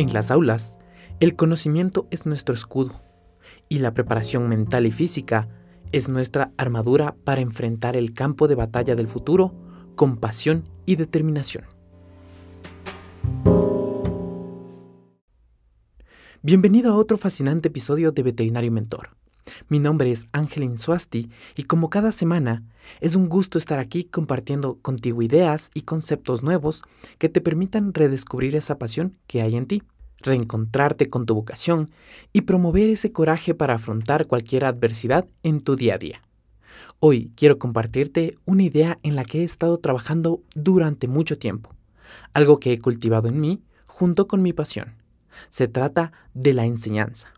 En las aulas, el conocimiento es nuestro escudo y la preparación mental y física es nuestra armadura para enfrentar el campo de batalla del futuro con pasión y determinación. Bienvenido a otro fascinante episodio de Veterinario Mentor. Mi nombre es Angelin Suasti y como cada semana, es un gusto estar aquí compartiendo contigo ideas y conceptos nuevos que te permitan redescubrir esa pasión que hay en ti, reencontrarte con tu vocación y promover ese coraje para afrontar cualquier adversidad en tu día a día. Hoy quiero compartirte una idea en la que he estado trabajando durante mucho tiempo, algo que he cultivado en mí junto con mi pasión se trata de la enseñanza.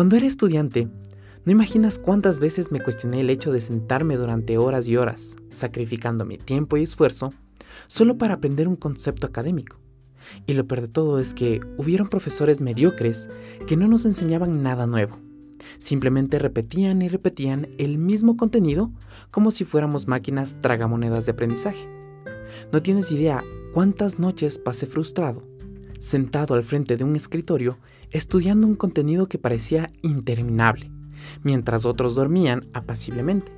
Cuando era estudiante, no imaginas cuántas veces me cuestioné el hecho de sentarme durante horas y horas, sacrificando mi tiempo y esfuerzo, solo para aprender un concepto académico. Y lo peor de todo es que hubieron profesores mediocres que no nos enseñaban nada nuevo. Simplemente repetían y repetían el mismo contenido como si fuéramos máquinas tragamonedas de aprendizaje. No tienes idea cuántas noches pasé frustrado, sentado al frente de un escritorio, estudiando un contenido que parecía interminable, mientras otros dormían apaciblemente.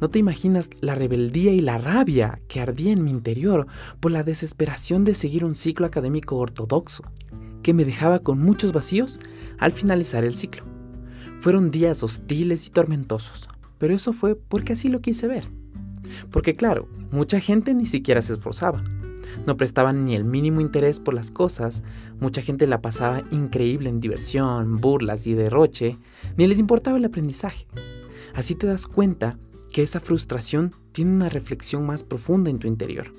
No te imaginas la rebeldía y la rabia que ardía en mi interior por la desesperación de seguir un ciclo académico ortodoxo, que me dejaba con muchos vacíos al finalizar el ciclo. Fueron días hostiles y tormentosos, pero eso fue porque así lo quise ver. Porque claro, mucha gente ni siquiera se esforzaba. No prestaban ni el mínimo interés por las cosas, mucha gente la pasaba increíble en diversión, burlas y derroche, ni les importaba el aprendizaje. Así te das cuenta que esa frustración tiene una reflexión más profunda en tu interior.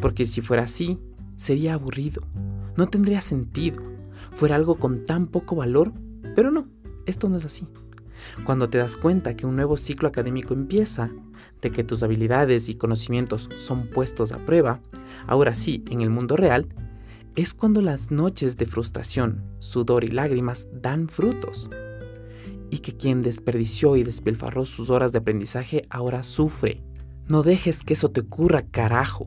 Porque si fuera así, sería aburrido, no tendría sentido, fuera algo con tan poco valor, pero no, esto no es así. Cuando te das cuenta que un nuevo ciclo académico empieza, de que tus habilidades y conocimientos son puestos a prueba, ahora sí, en el mundo real, es cuando las noches de frustración, sudor y lágrimas dan frutos y que quien desperdició y despilfarró sus horas de aprendizaje ahora sufre. No dejes que eso te ocurra, carajo.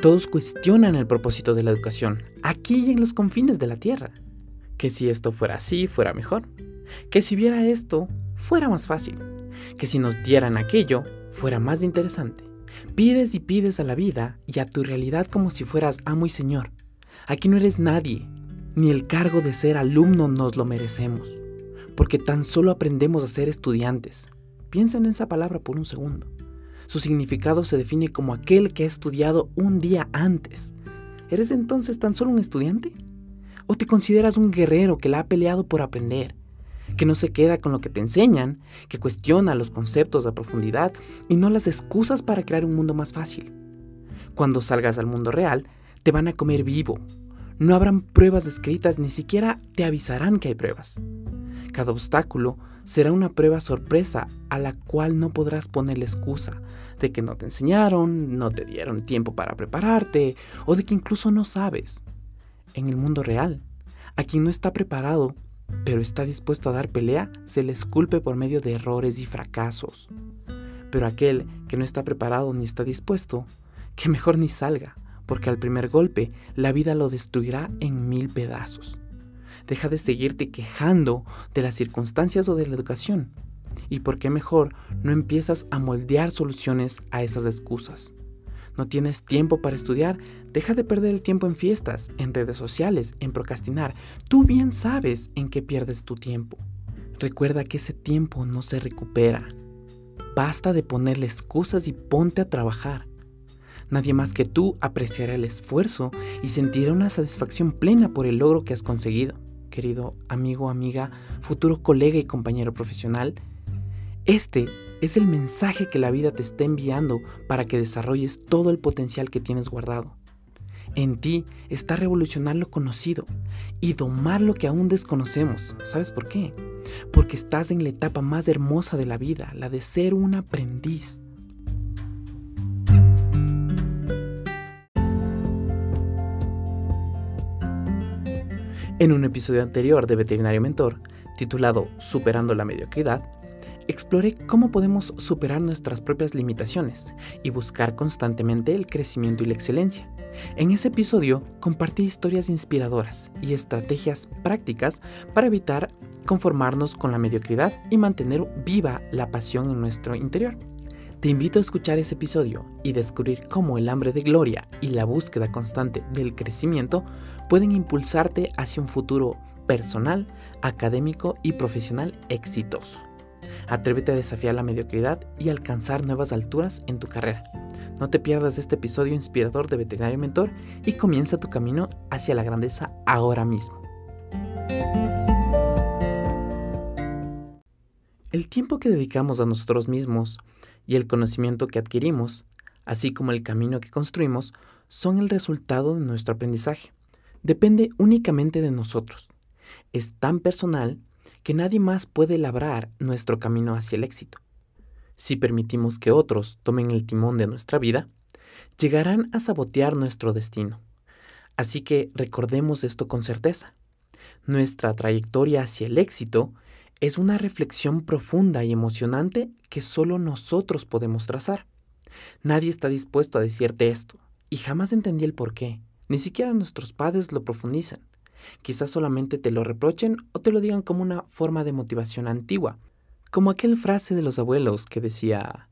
Todos cuestionan el propósito de la educación, aquí y en los confines de la Tierra. Que si esto fuera así, fuera mejor. Que si hubiera esto, fuera más fácil. Que si nos dieran aquello, fuera más interesante. Pides y pides a la vida y a tu realidad como si fueras amo y señor. Aquí no eres nadie, ni el cargo de ser alumno nos lo merecemos porque tan solo aprendemos a ser estudiantes. Piensen en esa palabra por un segundo. Su significado se define como aquel que ha estudiado un día antes. ¿Eres entonces tan solo un estudiante? ¿O te consideras un guerrero que la ha peleado por aprender? Que no se queda con lo que te enseñan, que cuestiona los conceptos a profundidad y no las excusas para crear un mundo más fácil. Cuando salgas al mundo real, te van a comer vivo. No habrán pruebas escritas, ni siquiera te avisarán que hay pruebas. Cada obstáculo será una prueba sorpresa a la cual no podrás ponerle excusa de que no te enseñaron, no te dieron tiempo para prepararte o de que incluso no sabes. En el mundo real, a quien no está preparado pero está dispuesto a dar pelea, se le esculpe por medio de errores y fracasos. Pero aquel que no está preparado ni está dispuesto, que mejor ni salga, porque al primer golpe la vida lo destruirá en mil pedazos. Deja de seguirte quejando de las circunstancias o de la educación. ¿Y por qué mejor no empiezas a moldear soluciones a esas excusas? ¿No tienes tiempo para estudiar? Deja de perder el tiempo en fiestas, en redes sociales, en procrastinar. Tú bien sabes en qué pierdes tu tiempo. Recuerda que ese tiempo no se recupera. Basta de ponerle excusas y ponte a trabajar. Nadie más que tú apreciará el esfuerzo y sentirá una satisfacción plena por el logro que has conseguido querido amigo, amiga, futuro colega y compañero profesional, este es el mensaje que la vida te está enviando para que desarrolles todo el potencial que tienes guardado. En ti está revolucionar lo conocido y domar lo que aún desconocemos. ¿Sabes por qué? Porque estás en la etapa más hermosa de la vida, la de ser un aprendiz. En un episodio anterior de Veterinario Mentor, titulado Superando la Mediocridad, exploré cómo podemos superar nuestras propias limitaciones y buscar constantemente el crecimiento y la excelencia. En ese episodio compartí historias inspiradoras y estrategias prácticas para evitar conformarnos con la mediocridad y mantener viva la pasión en nuestro interior. Te invito a escuchar ese episodio y descubrir cómo el hambre de gloria y la búsqueda constante del crecimiento pueden impulsarte hacia un futuro personal, académico y profesional exitoso. Atrévete a desafiar la mediocridad y alcanzar nuevas alturas en tu carrera. No te pierdas este episodio inspirador de Veterinario Mentor y comienza tu camino hacia la grandeza ahora mismo. El tiempo que dedicamos a nosotros mismos y el conocimiento que adquirimos, así como el camino que construimos, son el resultado de nuestro aprendizaje. Depende únicamente de nosotros. Es tan personal que nadie más puede labrar nuestro camino hacia el éxito. Si permitimos que otros tomen el timón de nuestra vida, llegarán a sabotear nuestro destino. Así que recordemos esto con certeza. Nuestra trayectoria hacia el éxito es una reflexión profunda y emocionante que solo nosotros podemos trazar. Nadie está dispuesto a decirte esto, y jamás entendí el por qué. Ni siquiera nuestros padres lo profundizan. Quizás solamente te lo reprochen o te lo digan como una forma de motivación antigua, como aquel frase de los abuelos que decía,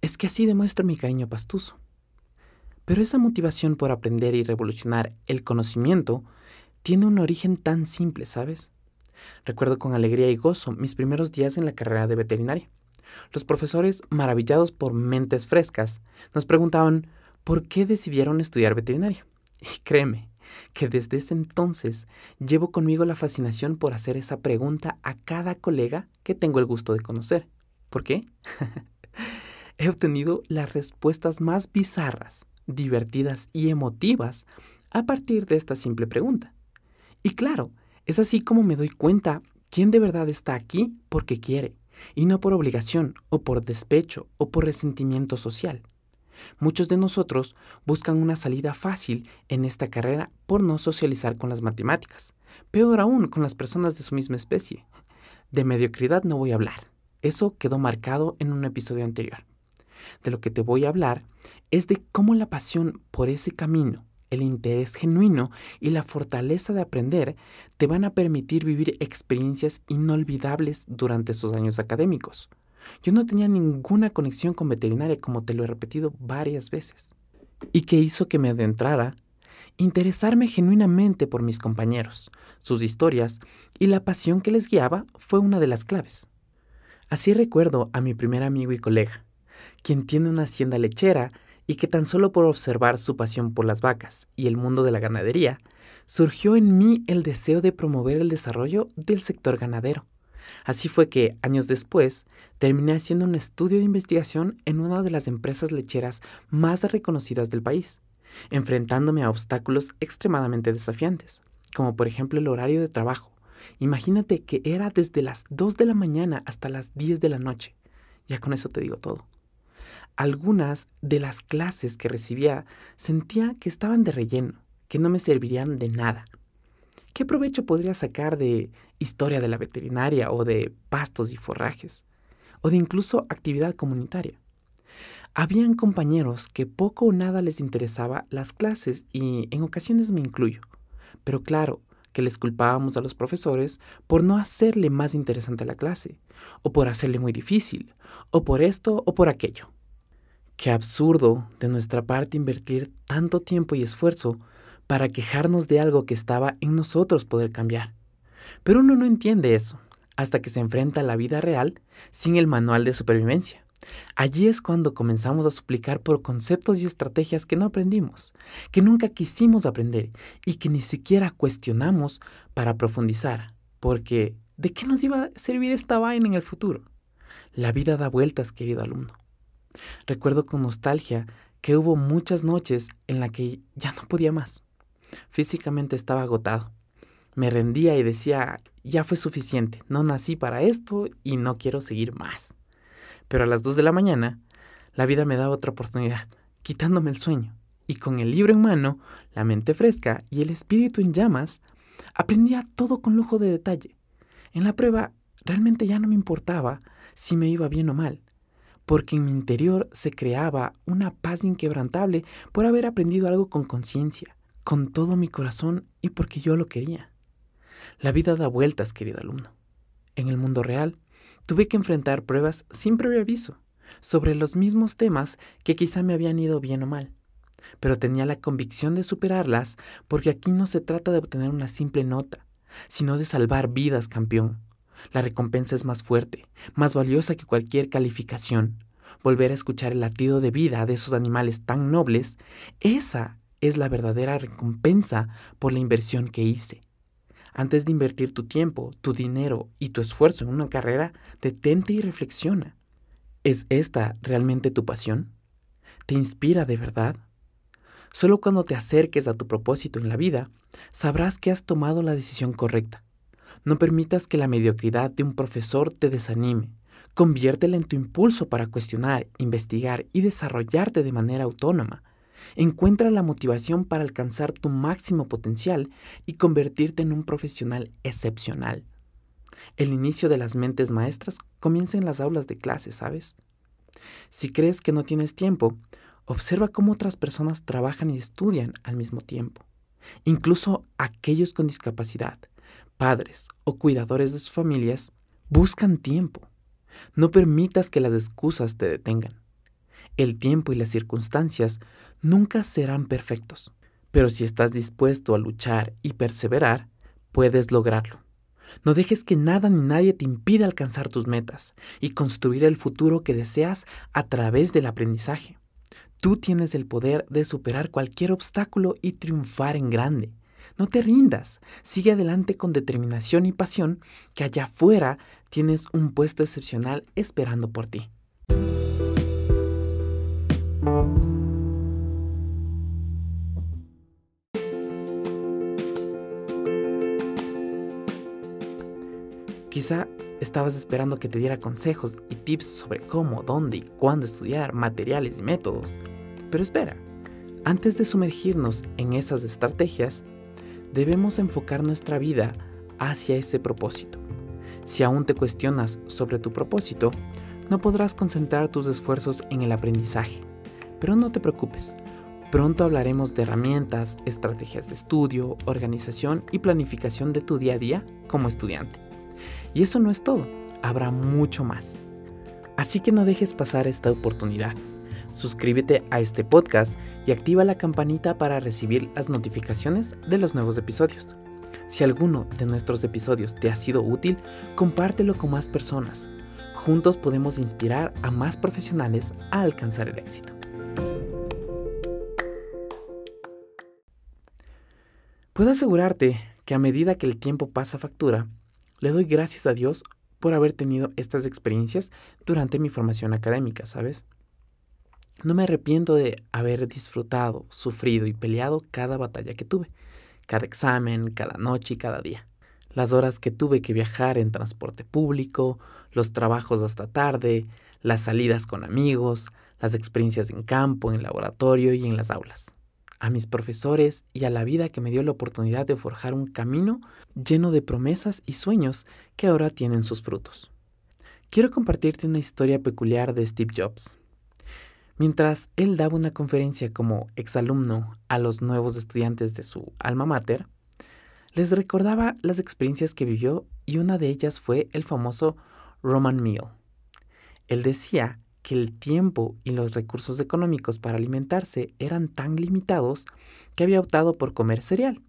es que así demuestro mi cariño pastuso. Pero esa motivación por aprender y revolucionar el conocimiento tiene un origen tan simple, ¿sabes? Recuerdo con alegría y gozo mis primeros días en la carrera de veterinaria. Los profesores, maravillados por mentes frescas, nos preguntaban por qué decidieron estudiar veterinaria. Y créeme, que desde ese entonces llevo conmigo la fascinación por hacer esa pregunta a cada colega que tengo el gusto de conocer. ¿Por qué? He obtenido las respuestas más bizarras, divertidas y emotivas a partir de esta simple pregunta. Y claro, es así como me doy cuenta quién de verdad está aquí porque quiere, y no por obligación, o por despecho, o por resentimiento social. Muchos de nosotros buscan una salida fácil en esta carrera por no socializar con las matemáticas, peor aún con las personas de su misma especie. De mediocridad no voy a hablar, eso quedó marcado en un episodio anterior. De lo que te voy a hablar es de cómo la pasión por ese camino, el interés genuino y la fortaleza de aprender te van a permitir vivir experiencias inolvidables durante esos años académicos. Yo no tenía ninguna conexión con veterinaria, como te lo he repetido varias veces. ¿Y qué hizo que me adentrara? Interesarme genuinamente por mis compañeros, sus historias y la pasión que les guiaba fue una de las claves. Así recuerdo a mi primer amigo y colega, quien tiene una hacienda lechera y que tan solo por observar su pasión por las vacas y el mundo de la ganadería, surgió en mí el deseo de promover el desarrollo del sector ganadero. Así fue que, años después, terminé haciendo un estudio de investigación en una de las empresas lecheras más reconocidas del país, enfrentándome a obstáculos extremadamente desafiantes, como por ejemplo el horario de trabajo. Imagínate que era desde las 2 de la mañana hasta las 10 de la noche. Ya con eso te digo todo. Algunas de las clases que recibía sentía que estaban de relleno, que no me servirían de nada. ¿Qué provecho podría sacar de historia de la veterinaria o de pastos y forrajes? O de incluso actividad comunitaria. Habían compañeros que poco o nada les interesaba las clases y en ocasiones me incluyo. Pero claro, que les culpábamos a los profesores por no hacerle más interesante la clase, o por hacerle muy difícil, o por esto o por aquello. Qué absurdo de nuestra parte invertir tanto tiempo y esfuerzo para quejarnos de algo que estaba en nosotros poder cambiar. Pero uno no entiende eso hasta que se enfrenta a la vida real sin el manual de supervivencia. Allí es cuando comenzamos a suplicar por conceptos y estrategias que no aprendimos, que nunca quisimos aprender y que ni siquiera cuestionamos para profundizar, porque ¿de qué nos iba a servir esta vaina en el futuro? La vida da vueltas, querido alumno. Recuerdo con nostalgia que hubo muchas noches en las que ya no podía más. Físicamente estaba agotado. Me rendía y decía, ya fue suficiente, no nací para esto y no quiero seguir más. Pero a las dos de la mañana, la vida me daba otra oportunidad, quitándome el sueño, y con el libro en mano, la mente fresca y el espíritu en llamas, aprendía todo con lujo de detalle. En la prueba realmente ya no me importaba si me iba bien o mal, porque en mi interior se creaba una paz inquebrantable por haber aprendido algo con conciencia, con todo mi corazón y porque yo lo quería. La vida da vueltas, querido alumno. En el mundo real, tuve que enfrentar pruebas sin previo aviso sobre los mismos temas que quizá me habían ido bien o mal, pero tenía la convicción de superarlas porque aquí no se trata de obtener una simple nota, sino de salvar vidas, campeón. La recompensa es más fuerte, más valiosa que cualquier calificación. Volver a escuchar el latido de vida de esos animales tan nobles, esa es la verdadera recompensa por la inversión que hice. Antes de invertir tu tiempo, tu dinero y tu esfuerzo en una carrera, detente y reflexiona. ¿Es esta realmente tu pasión? ¿Te inspira de verdad? Solo cuando te acerques a tu propósito en la vida, sabrás que has tomado la decisión correcta. No permitas que la mediocridad de un profesor te desanime. Conviértela en tu impulso para cuestionar, investigar y desarrollarte de manera autónoma. Encuentra la motivación para alcanzar tu máximo potencial y convertirte en un profesional excepcional. El inicio de las mentes maestras comienza en las aulas de clase, ¿sabes? Si crees que no tienes tiempo, observa cómo otras personas trabajan y estudian al mismo tiempo. Incluso aquellos con discapacidad, padres o cuidadores de sus familias, buscan tiempo. No permitas que las excusas te detengan. El tiempo y las circunstancias nunca serán perfectos, pero si estás dispuesto a luchar y perseverar, puedes lograrlo. No dejes que nada ni nadie te impida alcanzar tus metas y construir el futuro que deseas a través del aprendizaje. Tú tienes el poder de superar cualquier obstáculo y triunfar en grande. No te rindas, sigue adelante con determinación y pasión, que allá afuera tienes un puesto excepcional esperando por ti. Quizá estabas esperando que te diera consejos y tips sobre cómo, dónde y cuándo estudiar, materiales y métodos. Pero espera, antes de sumergirnos en esas estrategias, debemos enfocar nuestra vida hacia ese propósito. Si aún te cuestionas sobre tu propósito, no podrás concentrar tus esfuerzos en el aprendizaje. Pero no te preocupes, pronto hablaremos de herramientas, estrategias de estudio, organización y planificación de tu día a día como estudiante. Y eso no es todo, habrá mucho más. Así que no dejes pasar esta oportunidad. Suscríbete a este podcast y activa la campanita para recibir las notificaciones de los nuevos episodios. Si alguno de nuestros episodios te ha sido útil, compártelo con más personas. Juntos podemos inspirar a más profesionales a alcanzar el éxito. Puedo asegurarte que a medida que el tiempo pasa factura, le doy gracias a Dios por haber tenido estas experiencias durante mi formación académica, ¿sabes? No me arrepiento de haber disfrutado, sufrido y peleado cada batalla que tuve, cada examen, cada noche y cada día. Las horas que tuve que viajar en transporte público, los trabajos hasta tarde, las salidas con amigos, las experiencias en campo, en laboratorio y en las aulas a mis profesores y a la vida que me dio la oportunidad de forjar un camino lleno de promesas y sueños que ahora tienen sus frutos. Quiero compartirte una historia peculiar de Steve Jobs. Mientras él daba una conferencia como exalumno a los nuevos estudiantes de su alma mater, les recordaba las experiencias que vivió y una de ellas fue el famoso Roman Meal. Él decía que el tiempo y los recursos económicos para alimentarse eran tan limitados que había optado por comer cereal,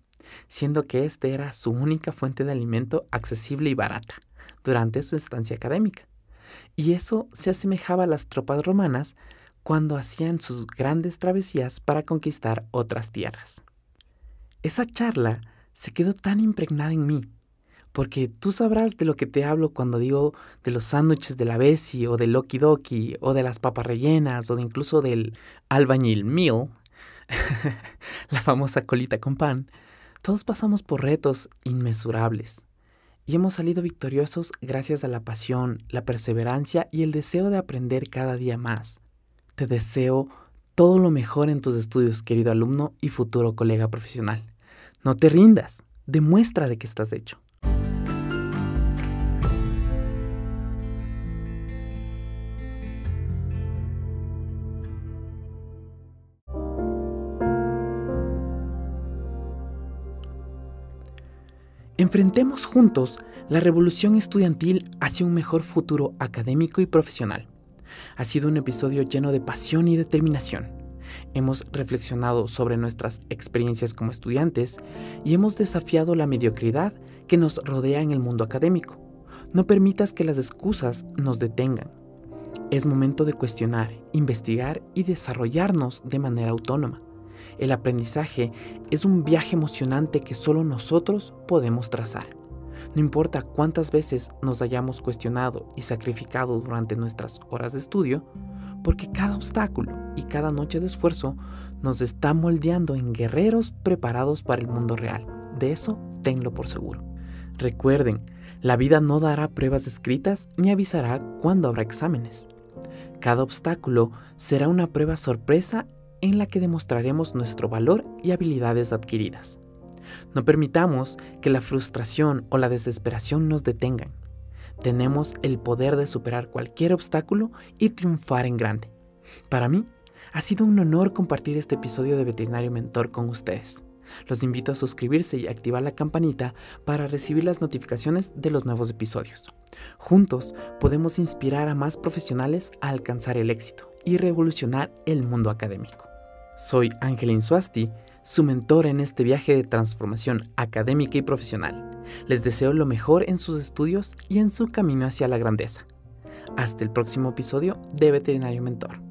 siendo que este era su única fuente de alimento accesible y barata durante su estancia académica. Y eso se asemejaba a las tropas romanas cuando hacían sus grandes travesías para conquistar otras tierras. Esa charla se quedó tan impregnada en mí porque tú sabrás de lo que te hablo cuando digo de los sándwiches de la Bessie o del Loki Doki o de las papas rellenas o de incluso del albañil meal, la famosa colita con pan. Todos pasamos por retos inmesurables y hemos salido victoriosos gracias a la pasión, la perseverancia y el deseo de aprender cada día más. Te deseo todo lo mejor en tus estudios, querido alumno y futuro colega profesional. No te rindas. demuestra de qué estás hecho. Enfrentemos juntos la revolución estudiantil hacia un mejor futuro académico y profesional. Ha sido un episodio lleno de pasión y determinación. Hemos reflexionado sobre nuestras experiencias como estudiantes y hemos desafiado la mediocridad que nos rodea en el mundo académico. No permitas que las excusas nos detengan. Es momento de cuestionar, investigar y desarrollarnos de manera autónoma. El aprendizaje es un viaje emocionante que solo nosotros podemos trazar. No importa cuántas veces nos hayamos cuestionado y sacrificado durante nuestras horas de estudio, porque cada obstáculo y cada noche de esfuerzo nos está moldeando en guerreros preparados para el mundo real. De eso tenlo por seguro. Recuerden, la vida no dará pruebas escritas ni avisará cuándo habrá exámenes. Cada obstáculo será una prueba sorpresa en la que demostraremos nuestro valor y habilidades adquiridas. No permitamos que la frustración o la desesperación nos detengan. Tenemos el poder de superar cualquier obstáculo y triunfar en grande. Para mí, ha sido un honor compartir este episodio de Veterinario Mentor con ustedes. Los invito a suscribirse y activar la campanita para recibir las notificaciones de los nuevos episodios. Juntos podemos inspirar a más profesionales a alcanzar el éxito y revolucionar el mundo académico. Soy Angelin Suasti, su mentor en este viaje de transformación académica y profesional. Les deseo lo mejor en sus estudios y en su camino hacia la grandeza. Hasta el próximo episodio de Veterinario Mentor.